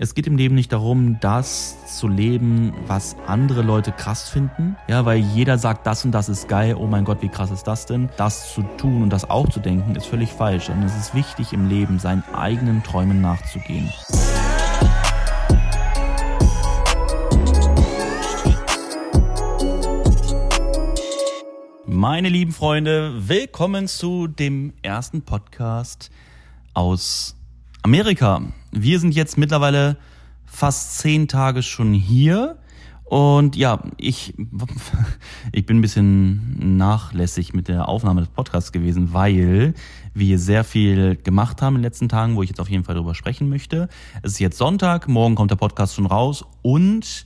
Es geht im Leben nicht darum, das zu leben, was andere Leute krass finden. Ja, weil jeder sagt, das und das ist geil. Oh mein Gott, wie krass ist das denn? Das zu tun und das auch zu denken, ist völlig falsch. Und es ist wichtig im Leben, seinen eigenen Träumen nachzugehen. Meine lieben Freunde, willkommen zu dem ersten Podcast aus Amerika. Wir sind jetzt mittlerweile fast zehn Tage schon hier. Und ja, ich, ich bin ein bisschen nachlässig mit der Aufnahme des Podcasts gewesen, weil wir sehr viel gemacht haben in den letzten Tagen, wo ich jetzt auf jeden Fall darüber sprechen möchte. Es ist jetzt Sonntag, morgen kommt der Podcast schon raus und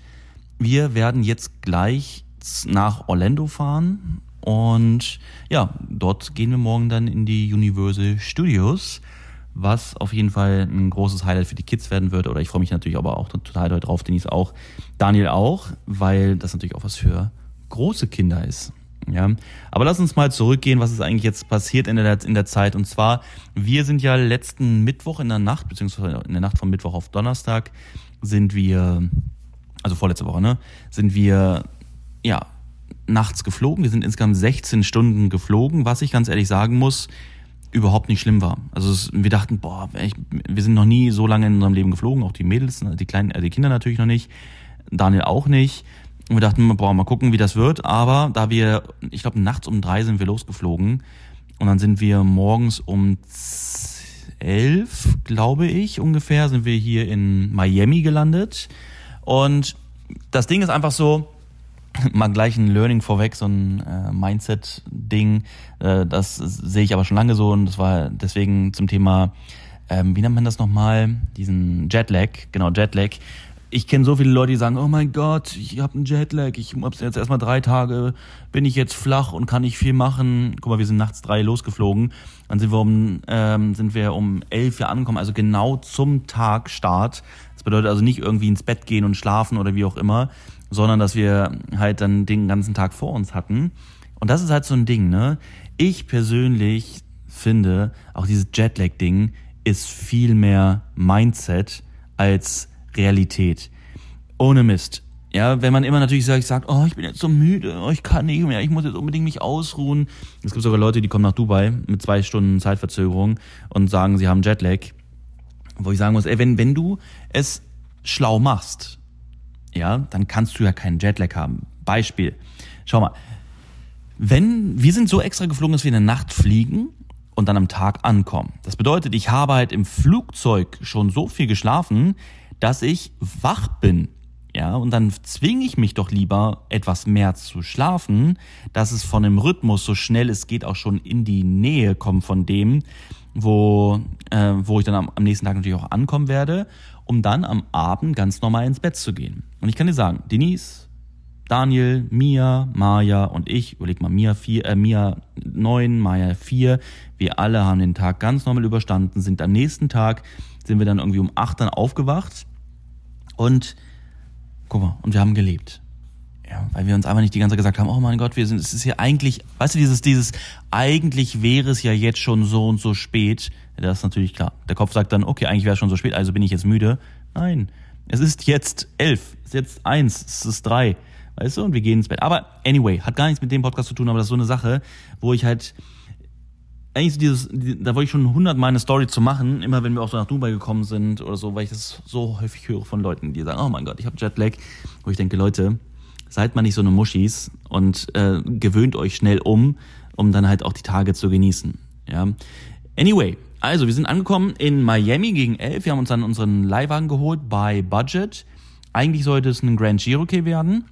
wir werden jetzt gleich nach Orlando fahren. Und ja, dort gehen wir morgen dann in die Universal Studios was auf jeden Fall ein großes Highlight für die Kids werden wird. Oder ich freue mich natürlich aber auch total drauf, Denise auch, Daniel auch, weil das natürlich auch was für große Kinder ist. Ja, aber lass uns mal zurückgehen, was ist eigentlich jetzt passiert in der, in der Zeit. Und zwar, wir sind ja letzten Mittwoch in der Nacht, beziehungsweise in der Nacht von Mittwoch auf Donnerstag, sind wir, also vorletzte Woche, ne, sind wir, ja, nachts geflogen. Wir sind insgesamt 16 Stunden geflogen, was ich ganz ehrlich sagen muss, überhaupt nicht schlimm war. Also es, wir dachten, boah, ich, wir sind noch nie so lange in unserem Leben geflogen, auch die Mädels, die kleinen, äh, die Kinder natürlich noch nicht, Daniel auch nicht. Und wir dachten, boah, mal gucken, wie das wird. Aber da wir, ich glaube, nachts um drei sind wir losgeflogen und dann sind wir morgens um elf, glaube ich, ungefähr, sind wir hier in Miami gelandet. Und das Ding ist einfach so, mal gleich ein Learning vorweg, so ein äh, Mindset-Ding. Äh, das sehe ich aber schon lange so und das war deswegen zum Thema, ähm, wie nennt man das nochmal? Diesen Jetlag, genau, Jetlag. Ich kenne so viele Leute, die sagen, oh mein Gott, ich habe einen Jetlag, ich hab's jetzt erstmal drei Tage, bin ich jetzt flach und kann nicht viel machen. Guck mal, wir sind nachts drei losgeflogen. Dann sind wir um, ähm, sind wir um elf Uhr angekommen, also genau zum Tagstart. Das bedeutet also nicht irgendwie ins Bett gehen und schlafen oder wie auch immer, sondern dass wir halt dann den ganzen Tag vor uns hatten. Und das ist halt so ein Ding, ne? Ich persönlich finde, auch dieses Jetlag-Ding ist viel mehr Mindset als Realität. Ohne Mist. Ja, wenn man immer natürlich sagt, sagt, oh, ich bin jetzt so müde, oh, ich kann nicht mehr, ich muss jetzt unbedingt mich ausruhen. Es gibt sogar Leute, die kommen nach Dubai mit zwei Stunden Zeitverzögerung und sagen, sie haben Jetlag. Wo ich sagen muss, ey, wenn, wenn du es schlau machst, ja, dann kannst du ja keinen Jetlag haben. Beispiel. Schau mal. Wenn, wir sind so extra geflogen, dass wir in der Nacht fliegen und dann am Tag ankommen. Das bedeutet, ich habe halt im Flugzeug schon so viel geschlafen, dass ich wach bin. Ja, und dann zwinge ich mich doch lieber etwas mehr zu schlafen, dass es von dem Rhythmus so schnell es geht auch schon in die Nähe kommt von dem, wo, äh, wo ich dann am, am nächsten Tag natürlich auch ankommen werde um dann am Abend ganz normal ins Bett zu gehen. Und ich kann dir sagen, Denise, Daniel, Mia, Maya und ich, überleg mal, Mia vier, äh, Mia neun, Maya vier, wir alle haben den Tag ganz normal überstanden, sind am nächsten Tag, sind wir dann irgendwie um acht dann aufgewacht und guck mal, und wir haben gelebt. Ja, weil wir uns einfach nicht die ganze Zeit gesagt haben, oh mein Gott, wir sind, es ist ja eigentlich, weißt du, dieses, dieses, eigentlich wäre es ja jetzt schon so und so spät. Das ist natürlich klar. Der Kopf sagt dann, okay, eigentlich wäre es schon so spät, also bin ich jetzt müde. Nein, es ist jetzt elf, es ist jetzt eins, es ist drei. Weißt du, und wir gehen ins Bett. Aber anyway, hat gar nichts mit dem Podcast zu tun, aber das ist so eine Sache, wo ich halt, eigentlich so dieses, da wollte ich schon hundertmal eine Story zu machen, immer wenn wir auch so nach Dubai gekommen sind oder so, weil ich das so häufig höre von Leuten, die sagen, oh mein Gott, ich habe Jetlag, wo ich denke, Leute, seid mal nicht so eine Muschis und äh, gewöhnt euch schnell um, um dann halt auch die Tage zu genießen. Ja. Anyway, also wir sind angekommen in Miami gegen elf. Wir haben uns dann unseren Leihwagen geholt bei Budget. Eigentlich sollte es ein Grand Cherokee werden.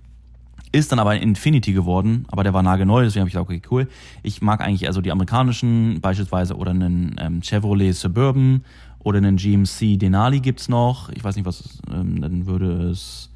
Ist dann aber ein Infinity geworden, aber der war nagelneu, deswegen habe ich gesagt, okay, cool. Ich mag eigentlich also die amerikanischen, beispielsweise oder einen ähm, Chevrolet Suburban oder einen GMC Denali gibt's noch. Ich weiß nicht, was ähm, dann würde es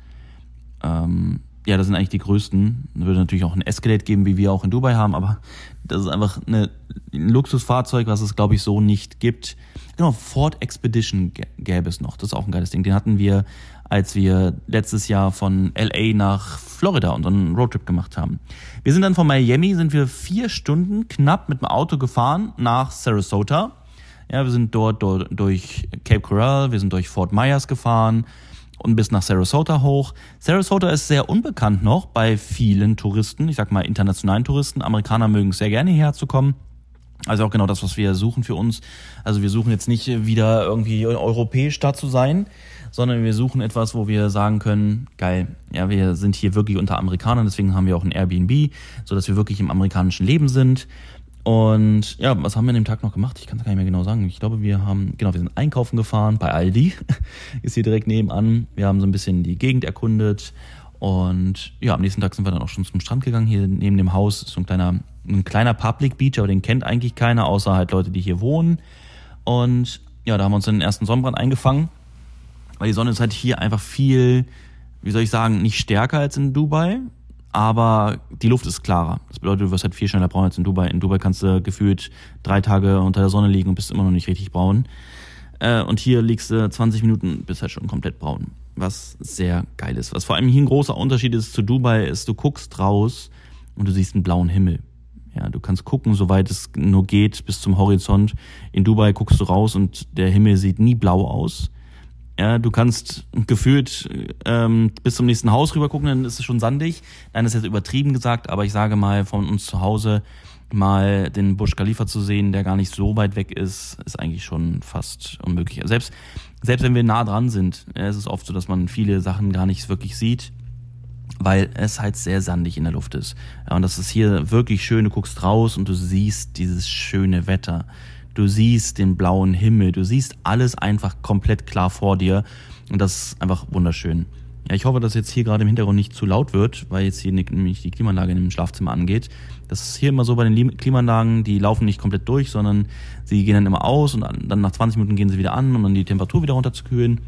ähm, ja, das sind eigentlich die größten. Da würde natürlich auch ein Escalade geben, wie wir auch in Dubai haben, aber das ist einfach eine, ein Luxusfahrzeug, was es, glaube ich, so nicht gibt. Genau, Ford Expedition gäbe es noch. Das ist auch ein geiles Ding. Den hatten wir, als wir letztes Jahr von LA nach Florida und einen Roadtrip gemacht haben. Wir sind dann von Miami, sind wir vier Stunden knapp mit dem Auto gefahren nach Sarasota. Ja, wir sind dort, dort durch Cape Coral, wir sind durch Fort Myers gefahren und bis nach Sarasota hoch. Sarasota ist sehr unbekannt noch bei vielen Touristen, ich sag mal internationalen Touristen. Amerikaner mögen es sehr gerne hierher zu kommen. Also auch genau das, was wir suchen für uns. Also wir suchen jetzt nicht wieder irgendwie europäisch da zu sein, sondern wir suchen etwas, wo wir sagen können, geil, ja, wir sind hier wirklich unter Amerikanern, deswegen haben wir auch ein Airbnb, so dass wir wirklich im amerikanischen Leben sind. Und ja, was haben wir an dem Tag noch gemacht? Ich kann es gar nicht mehr genau sagen. Ich glaube, wir haben, genau, wir sind einkaufen gefahren bei Aldi, ist hier direkt nebenan. Wir haben so ein bisschen die Gegend erkundet und ja, am nächsten Tag sind wir dann auch schon zum Strand gegangen. Hier neben dem Haus ist so ein kleiner, ein kleiner Public Beach, aber den kennt eigentlich keiner, außer halt Leute, die hier wohnen. Und ja, da haben wir uns den ersten Sonnenbrand eingefangen, weil die Sonne ist halt hier einfach viel, wie soll ich sagen, nicht stärker als in Dubai, aber die Luft ist klarer. Das bedeutet, du wirst halt viel schneller braun als in Dubai. In Dubai kannst du gefühlt drei Tage unter der Sonne liegen und bist immer noch nicht richtig braun. Äh, und hier liegst du 20 Minuten, bist halt schon komplett braun. Was sehr geil ist. Was vor allem hier ein großer Unterschied ist zu Dubai, ist, du guckst raus und du siehst einen blauen Himmel. Ja, du kannst gucken, soweit es nur geht, bis zum Horizont. In Dubai guckst du raus und der Himmel sieht nie blau aus. Ja, du kannst gefühlt ähm, bis zum nächsten Haus rüber gucken, dann ist es schon sandig. Nein, das ist jetzt übertrieben gesagt, aber ich sage mal, von uns zu Hause mal den Busch Khalifa zu sehen, der gar nicht so weit weg ist, ist eigentlich schon fast unmöglich. Selbst, selbst wenn wir nah dran sind, ist es oft so, dass man viele Sachen gar nicht wirklich sieht, weil es halt sehr sandig in der Luft ist. Und das ist hier wirklich schön, du guckst raus und du siehst dieses schöne Wetter du siehst den blauen Himmel, du siehst alles einfach komplett klar vor dir und das ist einfach wunderschön. Ja, ich hoffe, dass jetzt hier gerade im Hintergrund nicht zu laut wird, weil jetzt hier nämlich die Klimaanlage in dem Schlafzimmer angeht. Das ist hier immer so bei den Klimaanlagen, die laufen nicht komplett durch, sondern sie gehen dann immer aus und dann nach 20 Minuten gehen sie wieder an, um dann die Temperatur wieder runterzukühlen.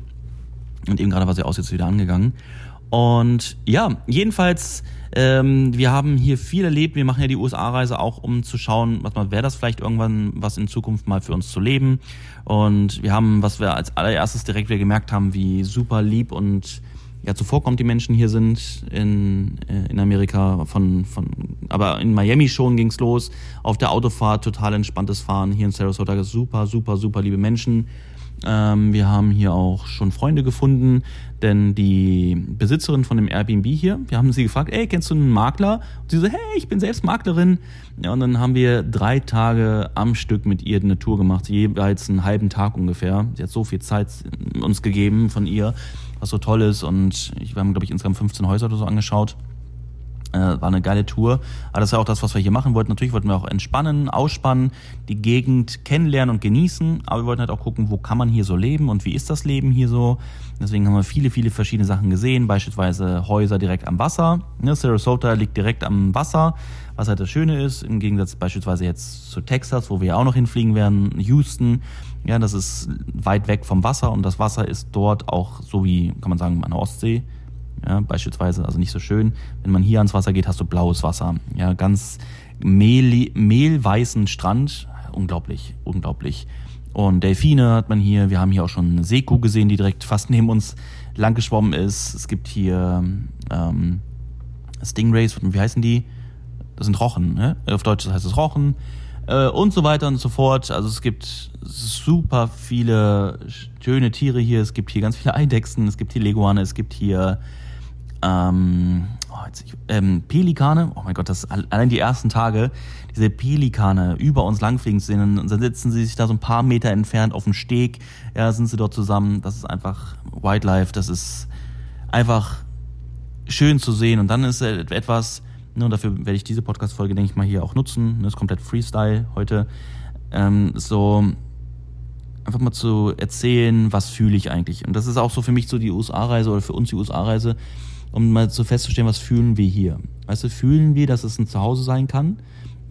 Und eben gerade war sie aus jetzt wieder angegangen. Und ja, jedenfalls, ähm, wir haben hier viel erlebt. Wir machen ja die USA-Reise auch, um zu schauen, was mal wäre das vielleicht irgendwann was in Zukunft mal für uns zu leben. Und wir haben, was wir als allererstes direkt wieder gemerkt haben, wie super lieb und ja zuvorkommt die Menschen hier sind in, äh, in Amerika von, von aber in Miami schon ging's los auf der Autofahrt total entspanntes Fahren hier in Sarasota super super super liebe Menschen ähm, wir haben hier auch schon Freunde gefunden, denn die Besitzerin von dem Airbnb hier, wir haben sie gefragt, ey, kennst du einen Makler? Und sie so, hey, ich bin selbst Maklerin. Ja, und dann haben wir drei Tage am Stück mit ihr eine Tour gemacht, jeweils einen halben Tag ungefähr. Sie hat so viel Zeit uns gegeben von ihr, was so toll ist. Und wir haben, glaube ich, insgesamt 15 Häuser oder so angeschaut. Äh, war eine geile Tour. Aber das ist ja auch das, was wir hier machen wollten. Natürlich wollten wir auch entspannen, ausspannen, die Gegend kennenlernen und genießen. Aber wir wollten halt auch gucken, wo kann man hier so leben und wie ist das Leben hier so. Deswegen haben wir viele, viele verschiedene Sachen gesehen. Beispielsweise Häuser direkt am Wasser. Ne, Sarasota liegt direkt am Wasser, was halt das Schöne ist. Im Gegensatz beispielsweise jetzt zu Texas, wo wir auch noch hinfliegen werden. Houston. Ja, das ist weit weg vom Wasser und das Wasser ist dort auch so wie, kann man sagen, an der Ostsee ja, beispielsweise, also nicht so schön. Wenn man hier ans Wasser geht, hast du blaues Wasser. Ja, ganz mehl, mehlweißen Strand. Unglaublich, unglaublich. Und Delfine hat man hier. Wir haben hier auch schon eine Seekuh gesehen, die direkt fast neben uns lang geschwommen ist. Es gibt hier ähm, Stingrays, wie heißen die? Das sind Rochen, ne? Auf Deutsch heißt es Rochen. Äh, und so weiter und so fort. Also es gibt super viele schöne Tiere hier. Es gibt hier ganz viele Eidechsen, es gibt hier Leguane, es gibt hier ähm, oh, jetzt, ähm, Pelikane, oh mein Gott, das allein die ersten Tage, diese Pelikane über uns langfliegen zu sehen, und dann sitzen sie sich da so ein paar Meter entfernt auf dem Steg, ja, sind sie dort zusammen, das ist einfach Wildlife, das ist einfach schön zu sehen. Und dann ist etwas, ne, und dafür werde ich diese Podcast-Folge, denke ich mal, hier auch nutzen, das ist komplett Freestyle heute, ähm, so einfach mal zu erzählen, was fühle ich eigentlich. Und das ist auch so für mich so die USA-Reise oder für uns die USA-Reise um mal so festzustellen, was fühlen wir hier. Weißt du, fühlen wir, dass es ein Zuhause sein kann?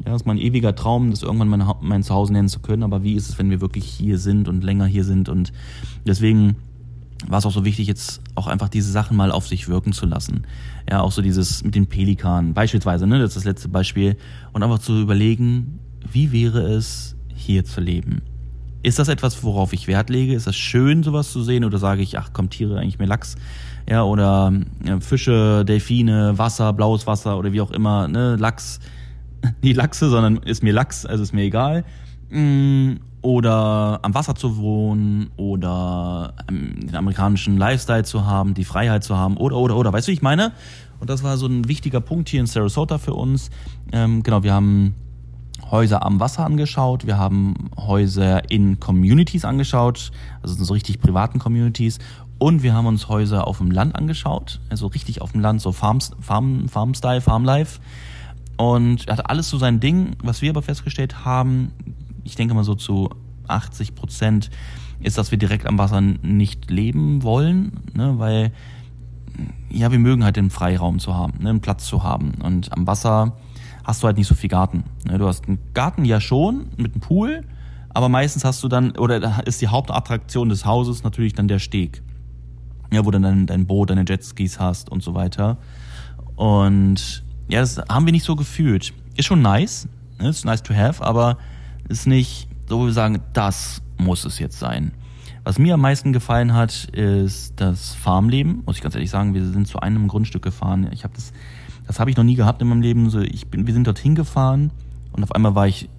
Ja, das ist mein ewiger Traum, das irgendwann mein, mein Zuhause nennen zu können. Aber wie ist es, wenn wir wirklich hier sind und länger hier sind? Und deswegen war es auch so wichtig, jetzt auch einfach diese Sachen mal auf sich wirken zu lassen. Ja, auch so dieses mit den Pelikanen beispielsweise, ne, das ist das letzte Beispiel. Und einfach zu überlegen, wie wäre es, hier zu leben? Ist das etwas, worauf ich Wert lege? Ist das schön, sowas zu sehen? Oder sage ich, ach, kommt Tiere eigentlich mir Lachs? Ja, oder ja, Fische, Delfine, Wasser, blaues Wasser oder wie auch immer, ne, Lachs, nie Lachse, sondern ist mir Lachs, also ist mir egal. Mm, oder am Wasser zu wohnen oder ähm, den amerikanischen Lifestyle zu haben, die Freiheit zu haben oder oder oder. Weißt du, wie ich meine? Und das war so ein wichtiger Punkt hier in Sarasota für uns. Ähm, genau, wir haben Häuser am Wasser angeschaut, wir haben Häuser in Communities angeschaut, also so richtig privaten Communities. Und wir haben uns Häuser auf dem Land angeschaut, also richtig auf dem Land, so Farm, Farm, Farm-Style, Farm-Life. Und er hatte alles so sein Ding. Was wir aber festgestellt haben, ich denke mal so zu 80 Prozent, ist, dass wir direkt am Wasser nicht leben wollen, ne, weil ja, wir mögen halt den Freiraum zu haben, ne, einen Platz zu haben. Und am Wasser hast du halt nicht so viel Garten. Ne? Du hast einen Garten ja schon mit einem Pool, aber meistens hast du dann, oder ist die Hauptattraktion des Hauses natürlich dann der Steg. Ja, wo du dann dein Boot, deine Jetskis hast und so weiter. Und ja, das haben wir nicht so gefühlt. Ist schon nice, ne? ist nice to have, aber ist nicht so, wo wir sagen, das muss es jetzt sein. Was mir am meisten gefallen hat, ist das Farmleben. Muss ich ganz ehrlich sagen, wir sind zu einem Grundstück gefahren. Ich habe das das habe ich noch nie gehabt in meinem Leben. So, ich bin, wir sind dorthin gefahren und auf einmal war ich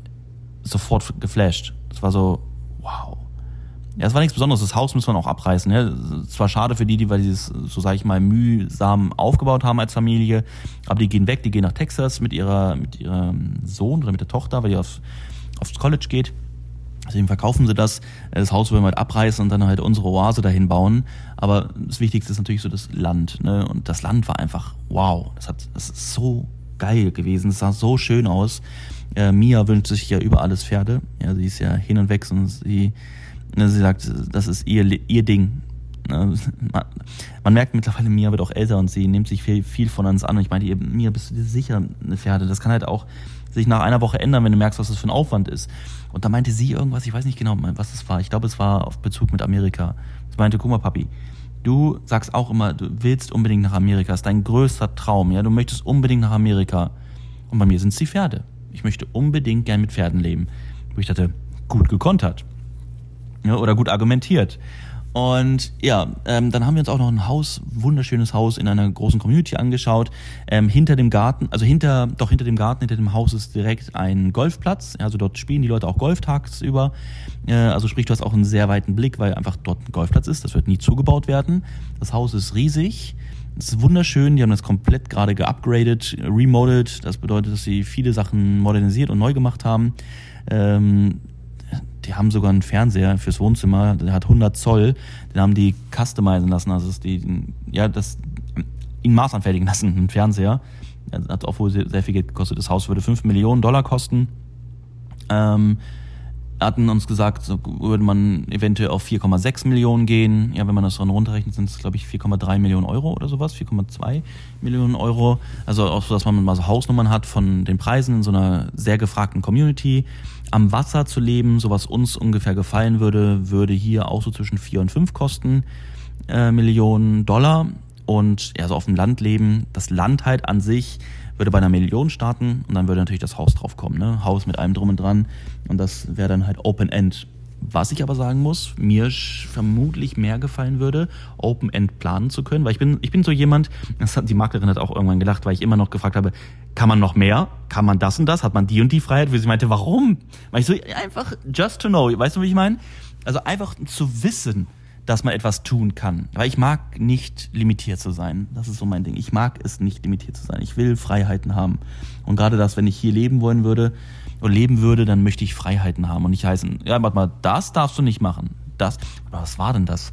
sofort geflasht. Das war so, wow. Ja, es war nichts Besonderes. Das Haus muss man auch abreißen. Ja. Es war schade für die, die, weil die es, so sage ich mal, mühsam aufgebaut haben als Familie. Aber die gehen weg, die gehen nach Texas mit ihrer, mit ihrem Sohn oder mit der Tochter, weil die aufs, aufs College geht. Deswegen verkaufen sie das. Das Haus wollen wir halt abreißen und dann halt unsere Oase dahin bauen. Aber das Wichtigste ist natürlich so das Land. Ne? Und das Land war einfach wow. Das, hat, das ist so geil gewesen. Es sah so schön aus. Äh, Mia wünscht sich ja über alles Pferde. Ja, sie ist ja hin und weg und sie, ne, sie sagt, das ist ihr, ihr Ding. Ne? Man, man, merkt mittlerweile, Mia wird auch älter und sie nimmt sich viel, viel von uns an. Und ich meine, Mia, bist du dir sicher, eine Pferde? Das kann halt auch sich nach einer Woche ändern, wenn du merkst, was das für ein Aufwand ist. Und da meinte sie irgendwas, ich weiß nicht genau, was es war. Ich glaube, es war auf Bezug mit Amerika. Sie meinte, guck mal, Papi, du sagst auch immer, du willst unbedingt nach Amerika, das ist dein größter Traum, ja, du möchtest unbedingt nach Amerika. Und bei mir sind es die Pferde. Ich möchte unbedingt gern mit Pferden leben. Wo ich dachte, gut gekontert. Ja, oder gut argumentiert. Und ja, ähm, dann haben wir uns auch noch ein Haus, wunderschönes Haus in einer großen Community angeschaut. Ähm, hinter dem Garten, also hinter, doch hinter dem Garten, hinter dem Haus ist direkt ein Golfplatz. Also dort spielen die Leute auch Golf tagsüber. Äh, also sprich, du hast auch einen sehr weiten Blick, weil einfach dort ein Golfplatz ist. Das wird nie zugebaut werden. Das Haus ist riesig. Es ist wunderschön. Die haben das komplett gerade geupgradet, remodeled. Das bedeutet, dass sie viele Sachen modernisiert und neu gemacht haben. Ähm, die haben sogar einen Fernseher fürs Wohnzimmer, der hat 100 Zoll, den haben die customizen lassen, also ist die, ja, das, ihn maßanfertigen lassen, ein Fernseher. Hat auch wohl sehr, sehr viel Geld gekostet. Das Haus würde 5 Millionen Dollar kosten. Ähm, hatten uns gesagt, so würde man eventuell auf 4,6 Millionen gehen. Ja, wenn man das dann runterrechnet, sind es, glaube ich, 4,3 Millionen Euro oder sowas, 4,2 Millionen Euro. Also auch so, dass man mal so Hausnummern hat von den Preisen in so einer sehr gefragten Community. Am Wasser zu leben, so was uns ungefähr gefallen würde, würde hier auch so zwischen 4 und 5 kosten äh, Millionen Dollar. Und ja, so auf dem Land leben, das Land halt an sich würde bei einer Million starten und dann würde natürlich das Haus drauf kommen. Ne? Haus mit allem drum und dran und das wäre dann halt Open End. Was ich aber sagen muss, mir vermutlich mehr gefallen würde, Open End planen zu können, weil ich bin, ich bin so jemand, das hat, die Maklerin hat auch irgendwann gelacht, weil ich immer noch gefragt habe, kann man noch mehr? Kann man das und das? Hat man die und die Freiheit? Wie sie meinte, warum? Weil ich so einfach just to know, weißt du, wie ich meine? Also einfach zu wissen, dass man etwas tun kann. Weil ich mag nicht limitiert zu sein. Das ist so mein Ding. Ich mag es nicht limitiert zu sein. Ich will Freiheiten haben. Und gerade das, wenn ich hier leben wollen würde leben würde, dann möchte ich Freiheiten haben und nicht heißen, ja, warte mal, das darfst du nicht machen. Das. Aber was war denn das?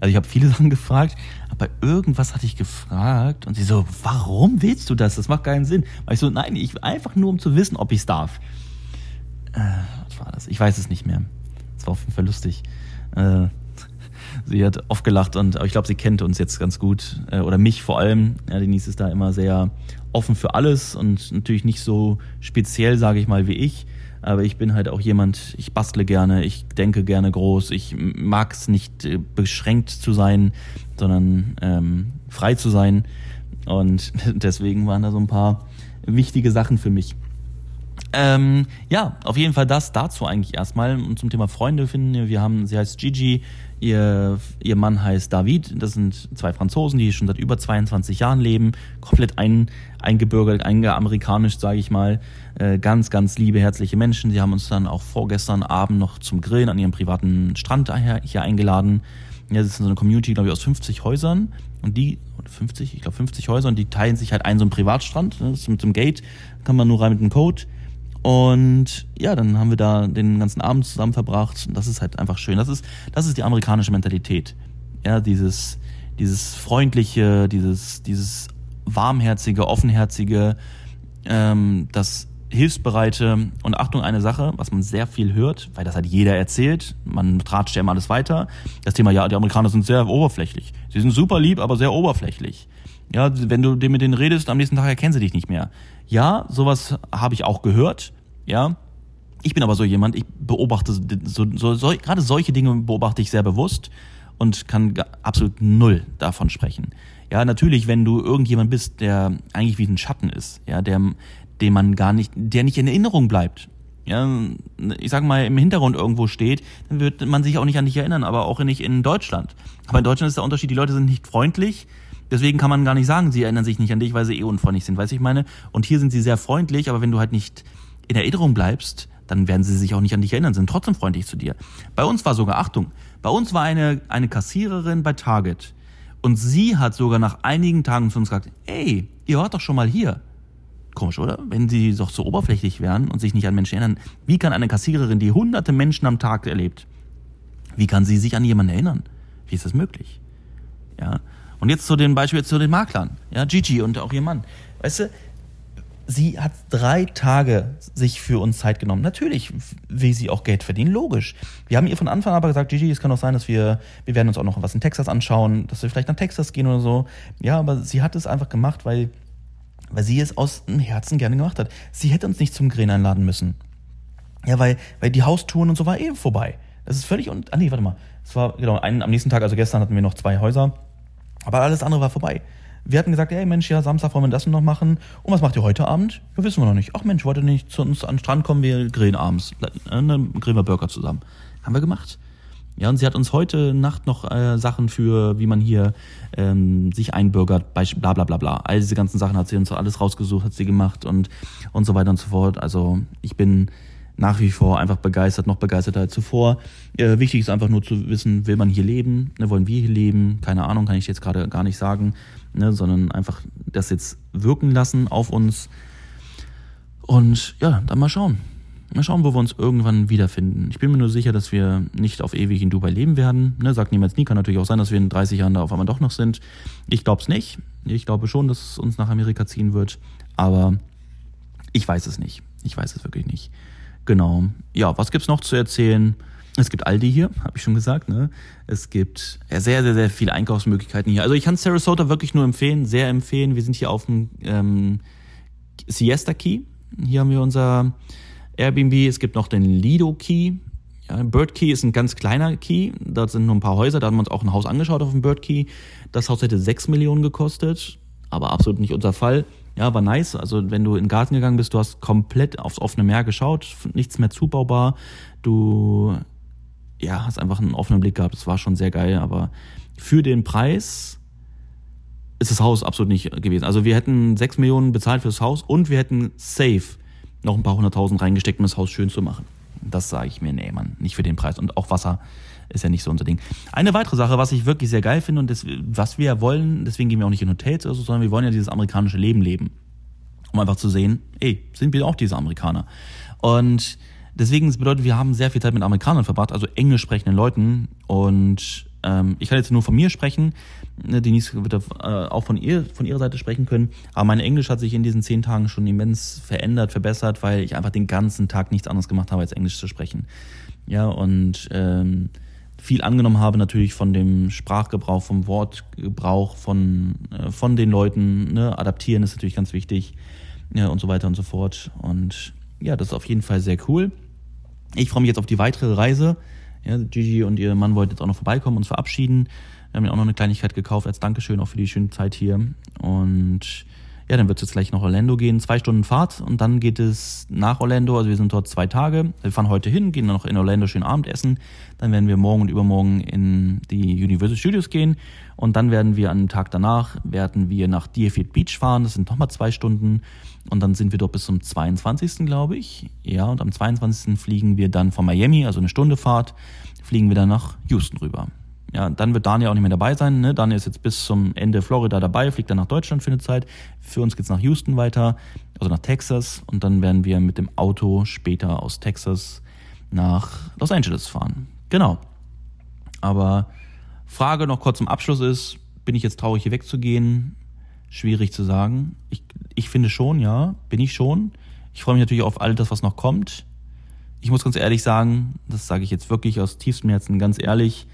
Also ich habe viele Sachen gefragt, aber irgendwas hatte ich gefragt und sie so, warum willst du das? Das macht keinen Sinn. Weil ich so, nein, ich einfach nur um zu wissen, ob ich es darf. Äh, was war das? Ich weiß es nicht mehr. Das war auf jeden Fall lustig. Äh, sie hat oft gelacht und ich glaube, sie kennt uns jetzt ganz gut äh, oder mich vor allem. Ja, Denise ist da immer sehr offen für alles und natürlich nicht so speziell, sage ich mal, wie ich. Aber ich bin halt auch jemand, ich bastle gerne, ich denke gerne groß, ich mag es nicht äh, beschränkt zu sein, sondern ähm, frei zu sein. Und deswegen waren da so ein paar wichtige Sachen für mich. Ähm, ja, auf jeden Fall das dazu eigentlich erstmal. Und zum Thema Freunde finden wir haben, sie heißt Gigi, ihr, ihr Mann heißt David. Das sind zwei Franzosen, die schon seit über 22 Jahren leben, komplett ein, eingebürgert, eingeamerikanischt, sage ich mal. Äh, ganz, ganz liebe, herzliche Menschen. Sie haben uns dann auch vorgestern Abend noch zum Grillen an ihrem privaten Strand hier eingeladen. Ja, das ist so eine Community, glaube ich, aus 50 Häusern. Und die, 50, ich glaube 50 Häuser, und die teilen sich halt einen so einen Privatstrand. Ne, das ist mit dem Gate, kann man nur rein mit dem Code. Und ja, dann haben wir da den ganzen Abend zusammen verbracht. Das ist halt einfach schön. Das ist, das ist die amerikanische Mentalität. Ja, dieses, dieses freundliche, dieses, dieses warmherzige, offenherzige, ähm, das hilfsbereite und Achtung eine Sache, was man sehr viel hört, weil das hat jeder erzählt. Man tratscht ja immer alles weiter. Das Thema, ja, die Amerikaner sind sehr oberflächlich. Sie sind super lieb, aber sehr oberflächlich. Ja, wenn du mit denen redest, am nächsten Tag erkennen sie dich nicht mehr. Ja, sowas habe ich auch gehört. Ja, ich bin aber so jemand, ich beobachte so, so, so gerade solche Dinge beobachte ich sehr bewusst und kann absolut null davon sprechen. Ja, natürlich, wenn du irgendjemand bist, der eigentlich wie ein Schatten ist, ja, der, dem man gar nicht, der nicht in Erinnerung bleibt. Ja, ich sag mal, im Hintergrund irgendwo steht, dann wird man sich auch nicht an dich erinnern, aber auch nicht in Deutschland. Aber in Deutschland ist der Unterschied, die Leute sind nicht freundlich, Deswegen kann man gar nicht sagen, sie erinnern sich nicht an dich, weil sie eh unfreundlich sind, weißt du, ich meine? Und hier sind sie sehr freundlich, aber wenn du halt nicht in Erinnerung bleibst, dann werden sie sich auch nicht an dich erinnern, sind trotzdem freundlich zu dir. Bei uns war sogar, Achtung, bei uns war eine, eine Kassiererin bei Target und sie hat sogar nach einigen Tagen zu uns gesagt, ey, ihr wart doch schon mal hier. Komisch, oder? Wenn sie doch so oberflächlich wären und sich nicht an Menschen erinnern, wie kann eine Kassiererin, die hunderte Menschen am Tag erlebt, wie kann sie sich an jemanden erinnern? Wie ist das möglich? Ja. Und jetzt zu den Beispiel zu den Maklern. Ja, Gigi und auch ihr Mann. Weißt du, sie hat drei Tage sich für uns Zeit genommen. Natürlich will sie auch Geld verdienen, logisch. Wir haben ihr von Anfang an aber gesagt, Gigi, es kann auch sein, dass wir, wir werden uns auch noch was in Texas anschauen, dass wir vielleicht nach Texas gehen oder so. Ja, aber sie hat es einfach gemacht, weil, weil sie es aus dem Herzen gerne gemacht hat. Sie hätte uns nicht zum Grillen einladen müssen. Ja, weil, weil die Haustouren und so war eben vorbei. Das ist völlig und, ah nee, warte mal. Es war, genau, einen, am nächsten Tag, also gestern hatten wir noch zwei Häuser aber alles andere war vorbei. Wir hatten gesagt, hey Mensch, ja, Samstag wollen wir das noch machen. Und was macht ihr heute Abend? Ja, wissen wir noch nicht. Ach Mensch, wollt ihr nicht zu uns an den Strand kommen? Wir grillen abends. Äh, dann grillen wir Burger zusammen. Haben wir gemacht. Ja, und sie hat uns heute Nacht noch äh, Sachen für, wie man hier ähm, sich einbürgert, bla bla bla bla. All diese ganzen Sachen hat sie uns alles rausgesucht, hat sie gemacht und, und so weiter und so fort. Also ich bin nach wie vor einfach begeistert, noch begeisterter als zuvor. Äh, wichtig ist einfach nur zu wissen, will man hier leben, ne, wollen wir hier leben, keine Ahnung, kann ich jetzt gerade gar nicht sagen, ne, sondern einfach das jetzt wirken lassen auf uns. Und ja, dann mal schauen. Mal schauen, wo wir uns irgendwann wiederfinden. Ich bin mir nur sicher, dass wir nicht auf ewig in Dubai leben werden. Ne, sagt niemals nie. Kann natürlich auch sein, dass wir in 30 Jahren da auf einmal doch noch sind. Ich glaube es nicht. Ich glaube schon, dass es uns nach Amerika ziehen wird. Aber ich weiß es nicht. Ich weiß es wirklich nicht. Genau. Ja, was gibt's noch zu erzählen? Es gibt Aldi hier, habe ich schon gesagt. Ne? Es gibt sehr, sehr, sehr viele Einkaufsmöglichkeiten hier. Also ich kann Sarasota wirklich nur empfehlen, sehr empfehlen. Wir sind hier auf dem ähm, Siesta Key. Hier haben wir unser Airbnb. Es gibt noch den Lido Key. Ja, Bird Key ist ein ganz kleiner Key. Dort sind nur ein paar Häuser. Da haben wir uns auch ein Haus angeschaut auf dem Bird Key. Das Haus hätte 6 Millionen gekostet, aber absolut nicht unser Fall. Ja, war nice. Also wenn du in den Garten gegangen bist, du hast komplett aufs offene Meer geschaut, nichts mehr zubaubar. Du ja, hast einfach einen offenen Blick gehabt. Das war schon sehr geil, aber für den Preis ist das Haus absolut nicht gewesen. Also wir hätten sechs Millionen bezahlt fürs Haus und wir hätten safe noch ein paar hunderttausend reingesteckt, um das Haus schön zu machen. Das sage ich mir, nee, Mann, nicht für den Preis. Und auch Wasser ist ja nicht so unser Ding. Eine weitere Sache, was ich wirklich sehr geil finde und das, was wir wollen, deswegen gehen wir auch nicht in Hotels oder so, sondern wir wollen ja dieses amerikanische Leben leben. Um einfach zu sehen, ey, sind wir auch diese Amerikaner. Und deswegen das bedeutet, wir haben sehr viel Zeit mit Amerikanern verbracht, also englisch sprechenden Leuten. Und ähm, ich kann jetzt nur von mir sprechen. Ne, Denise wird äh, auch von ihr, von ihrer Seite sprechen können. Aber mein Englisch hat sich in diesen zehn Tagen schon immens verändert, verbessert, weil ich einfach den ganzen Tag nichts anderes gemacht habe, als Englisch zu sprechen. Ja, und ähm, viel angenommen habe, natürlich von dem Sprachgebrauch, vom Wortgebrauch von, äh, von den Leuten. Ne? Adaptieren ist natürlich ganz wichtig ja, und so weiter und so fort. Und ja, das ist auf jeden Fall sehr cool. Ich freue mich jetzt auf die weitere Reise. Ja, Gigi und ihr Mann wollten jetzt auch noch vorbeikommen, uns verabschieden. Wir haben ja auch noch eine Kleinigkeit gekauft als Dankeschön auch für die schöne Zeit hier. Und Ja, dann wird es jetzt gleich nach Orlando gehen, zwei Stunden Fahrt und dann geht es nach Orlando, also wir sind dort zwei Tage. Wir fahren heute hin, gehen dann noch in Orlando schön Abendessen, dann werden wir morgen und übermorgen in die Universal Studios gehen und dann werden wir am Tag danach, werden wir nach Deerfield Beach fahren, das sind nochmal zwei Stunden und dann sind wir dort bis zum 22. glaube ich. Ja, und am 22. fliegen wir dann von Miami, also eine Stunde Fahrt, fliegen wir dann nach Houston rüber. Ja, dann wird Daniel auch nicht mehr dabei sein. Ne? Daniel ist jetzt bis zum Ende Florida dabei, fliegt dann nach Deutschland für eine Zeit. Für uns geht's nach Houston weiter, also nach Texas. Und dann werden wir mit dem Auto später aus Texas nach Los Angeles fahren. Genau. Aber Frage noch kurz zum Abschluss ist, bin ich jetzt traurig, hier wegzugehen? Schwierig zu sagen. Ich, ich finde schon, ja, bin ich schon. Ich freue mich natürlich auf all das, was noch kommt. Ich muss ganz ehrlich sagen, das sage ich jetzt wirklich aus tiefstem Herzen ganz ehrlich,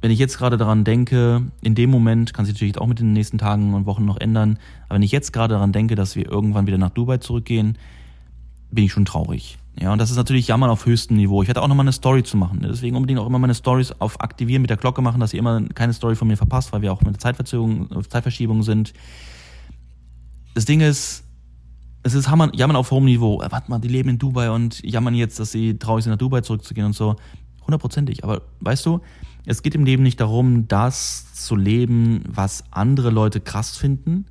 wenn ich jetzt gerade daran denke, in dem Moment, kann sich natürlich auch mit den nächsten Tagen und Wochen noch ändern, aber wenn ich jetzt gerade daran denke, dass wir irgendwann wieder nach Dubai zurückgehen, bin ich schon traurig. Ja, und das ist natürlich Jammern auf höchstem Niveau. Ich hatte auch nochmal eine Story zu machen. Deswegen unbedingt auch immer meine Stories auf Aktivieren mit der Glocke machen, dass ihr immer keine Story von mir verpasst, weil wir auch mit Zeitverzögerung, Zeitverschiebung sind. Das Ding ist, es ist Jammern, Jammern auf hohem Niveau. Äh, warte mal, die leben in Dubai und jammern jetzt, dass sie traurig sind, nach Dubai zurückzugehen und so. Hundertprozentig. Aber weißt du, es geht im Leben nicht darum, das zu leben, was andere Leute krass finden.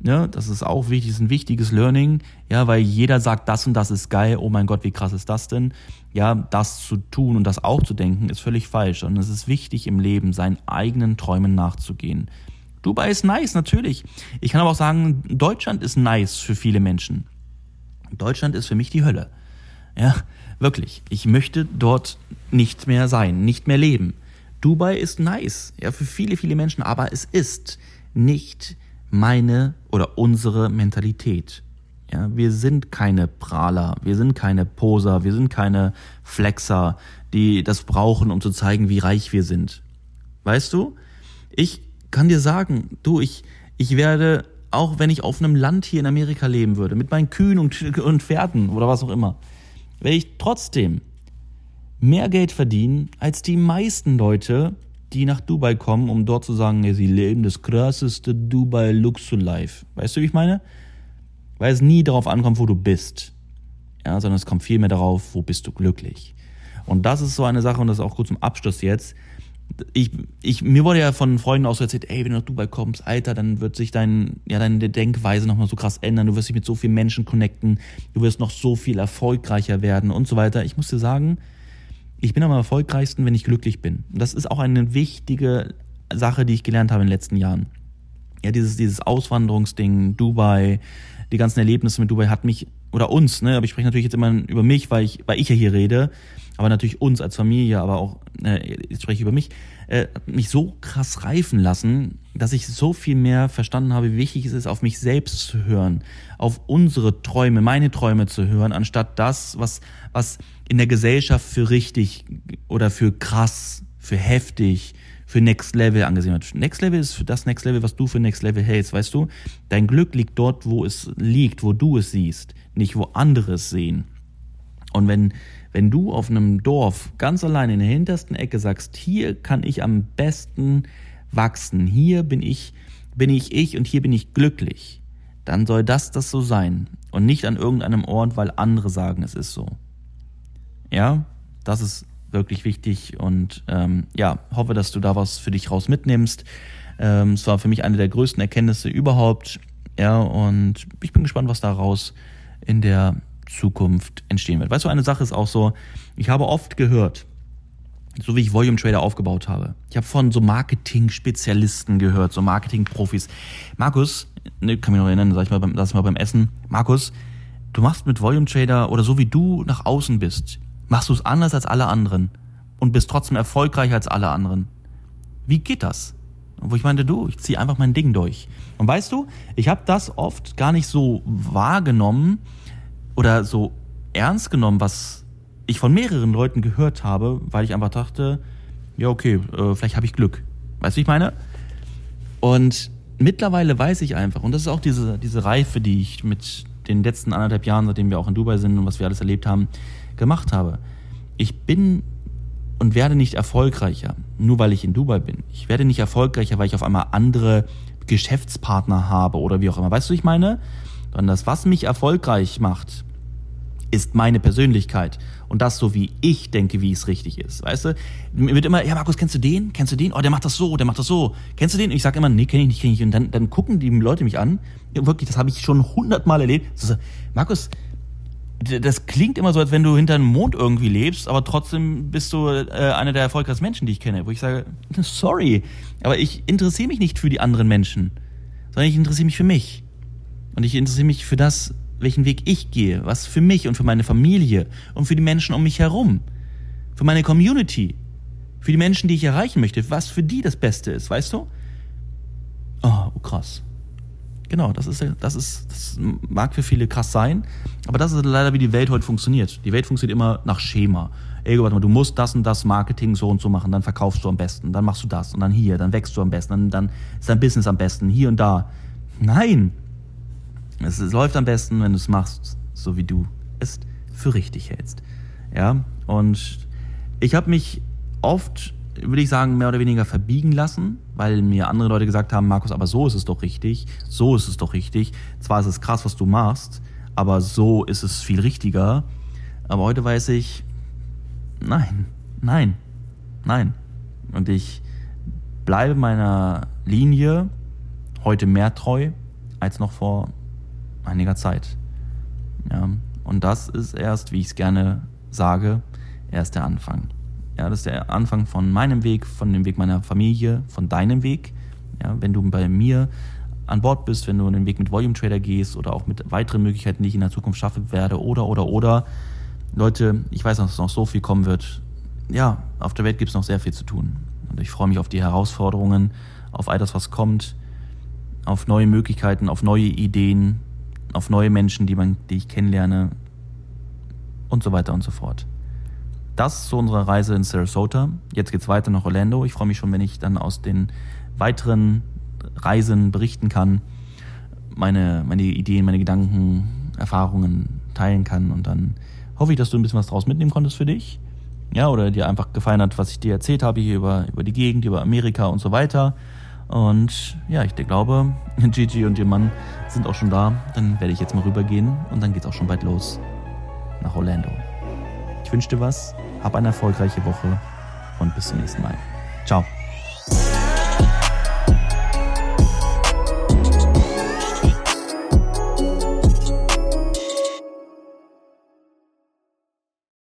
Ja, das ist auch wichtig, ist ein wichtiges Learning, ja, weil jeder sagt, das und das ist geil, oh mein Gott, wie krass ist das denn? Ja, das zu tun und das auch zu denken, ist völlig falsch. Und es ist wichtig im Leben, seinen eigenen Träumen nachzugehen. Dubai ist nice, natürlich. Ich kann aber auch sagen, Deutschland ist nice für viele Menschen. Deutschland ist für mich die Hölle. Ja, wirklich. Ich möchte dort nicht mehr sein, nicht mehr leben. Dubai ist nice, ja, für viele, viele Menschen, aber es ist nicht meine oder unsere Mentalität. Ja, wir sind keine Prahler, wir sind keine Poser, wir sind keine Flexer, die das brauchen, um zu zeigen, wie reich wir sind. Weißt du? Ich kann dir sagen, du, ich, ich werde, auch wenn ich auf einem Land hier in Amerika leben würde, mit meinen Kühen und, und Pferden oder was auch immer, werde ich trotzdem mehr Geld verdienen als die meisten Leute, die nach Dubai kommen, um dort zu sagen, ja, sie leben das krasseste Dubai Luxury Life. Weißt du, wie ich meine? Weil es nie darauf ankommt, wo du bist. Ja, sondern es kommt vielmehr darauf, wo bist du glücklich. Und das ist so eine Sache, und das ist auch gut zum Abschluss jetzt. Ich, ich, mir wurde ja von Freunden auch so erzählt, ey, wenn du nach Dubai kommst, Alter, dann wird sich dein, ja, deine Denkweise nochmal so krass ändern, du wirst dich mit so vielen Menschen connecten, du wirst noch so viel erfolgreicher werden und so weiter. Ich muss dir sagen, ich bin am erfolgreichsten, wenn ich glücklich bin. Das ist auch eine wichtige Sache, die ich gelernt habe in den letzten Jahren. Ja, dieses, dieses Auswanderungsding, Dubai, die ganzen Erlebnisse mit Dubai hat mich, oder uns, ne, aber ich spreche natürlich jetzt immer über mich, weil ich, weil ich ja hier rede, aber natürlich uns als Familie, aber auch, äh, jetzt spreche ich über mich, äh, mich so krass reifen lassen, dass ich so viel mehr verstanden habe, wie wichtig es ist, auf mich selbst zu hören, auf unsere Träume, meine Träume zu hören, anstatt das, was, was in der Gesellschaft für richtig oder für krass, für heftig, für Next Level angesehen wird. Next Level ist für das Next Level, was du für Next Level hältst, weißt du? Dein Glück liegt dort, wo es liegt, wo du es siehst, nicht wo andere es sehen. Und wenn, wenn du auf einem Dorf ganz allein in der hintersten Ecke sagst, hier kann ich am besten wachsen, hier bin ich, bin ich ich und hier bin ich glücklich, dann soll das das so sein und nicht an irgendeinem Ort, weil andere sagen, es ist so. Ja, das ist wirklich wichtig und ähm, ja, hoffe, dass du da was für dich raus mitnimmst. Ähm, es war für mich eine der größten Erkenntnisse überhaupt. Ja, und ich bin gespannt, was daraus in der Zukunft entstehen wird. Weißt du, eine Sache ist auch so, ich habe oft gehört, so wie ich Volume Trader aufgebaut habe. Ich habe von so Marketing-Spezialisten gehört, so Marketing-Profis. Markus, ne, kann mich noch erinnern, sag ich mal beim, ich mal beim Essen. Markus, du machst mit Volume Trader oder so wie du nach außen bist, machst du es anders als alle anderen und bist trotzdem erfolgreicher als alle anderen. Wie geht das? Wo ich meinte, du, ich ziehe einfach mein Ding durch. Und weißt du, ich habe das oft gar nicht so wahrgenommen oder so ernst genommen, was ich von mehreren Leuten gehört habe, weil ich einfach dachte, ja, okay, äh, vielleicht habe ich Glück. Weißt du, ich meine? Und mittlerweile weiß ich einfach, und das ist auch diese, diese Reife, die ich mit den letzten anderthalb Jahren, seitdem wir auch in Dubai sind und was wir alles erlebt haben, gemacht habe. Ich bin und werde nicht erfolgreicher, nur weil ich in Dubai bin. Ich werde nicht erfolgreicher, weil ich auf einmal andere Geschäftspartner habe oder wie auch immer. Weißt du, ich meine? Sondern das, was mich erfolgreich macht, ist meine Persönlichkeit und das so, wie ich denke, wie es richtig ist. Weißt du, mir wird immer, ja Markus, kennst du den? Kennst du den? Oh, der macht das so, der macht das so. Kennst du den? Und ich sage immer, nee, kenne ich nicht, kenne ich nicht. Und dann, dann gucken die Leute mich an. Ja, wirklich, das habe ich schon hundertmal erlebt. So, Markus, das klingt immer so, als wenn du hinter einem Mond irgendwie lebst, aber trotzdem bist du äh, einer der erfolgreichsten Menschen, die ich kenne. Wo ich sage, sorry, aber ich interessiere mich nicht für die anderen Menschen, sondern ich interessiere mich für mich. Und ich interessiere mich für das, welchen Weg ich gehe, was für mich und für meine Familie und für die Menschen um mich herum, für meine Community, für die Menschen, die ich erreichen möchte, was für die das Beste ist, weißt du? Oh, oh krass. Genau, das ist, das ist, das mag für viele krass sein, aber das ist leider, wie die Welt heute funktioniert. Die Welt funktioniert immer nach Schema. Ey, warte mal, du musst das und das Marketing so und so machen, dann verkaufst du am besten, dann machst du das und dann hier, dann wächst du am besten, dann, dann ist dein Business am besten, hier und da. Nein, es, es läuft am besten, wenn du es machst, so wie du es für richtig hältst. Ja, und ich habe mich oft, würde ich sagen, mehr oder weniger verbiegen lassen, weil mir andere Leute gesagt haben, Markus, aber so ist es doch richtig, so ist es doch richtig. Zwar ist es krass, was du machst, aber so ist es viel richtiger. Aber heute weiß ich, nein, nein, nein. Und ich bleibe meiner Linie heute mehr treu als noch vor einiger Zeit. Ja, und das ist erst, wie ich es gerne sage, erst der Anfang. Ja, das ist der Anfang von meinem Weg, von dem Weg meiner Familie, von deinem Weg. Ja, wenn du bei mir an Bord bist, wenn du den Weg mit Volume Trader gehst oder auch mit weiteren Möglichkeiten, die ich in der Zukunft schaffen werde oder, oder, oder. Leute, ich weiß, dass noch so viel kommen wird. Ja, auf der Welt gibt es noch sehr viel zu tun. Und ich freue mich auf die Herausforderungen, auf all das, was kommt, auf neue Möglichkeiten, auf neue Ideen, auf neue Menschen, die, man, die ich kennenlerne und so weiter und so fort. Das zu unserer Reise in Sarasota. Jetzt geht's weiter nach Orlando. Ich freue mich schon, wenn ich dann aus den weiteren Reisen berichten kann, meine, meine Ideen, meine Gedanken, Erfahrungen teilen kann und dann hoffe ich, dass du ein bisschen was draus mitnehmen konntest für dich. Ja, oder dir einfach gefallen hat, was ich dir erzählt habe hier über, über die Gegend, über Amerika und so weiter. Und ja, ich glaube, Gigi und ihr Mann sind auch schon da. Dann werde ich jetzt mal rübergehen und dann geht's auch schon bald los nach Orlando. Ich wünsche dir was, hab eine erfolgreiche Woche und bis zum nächsten Mal. Ciao.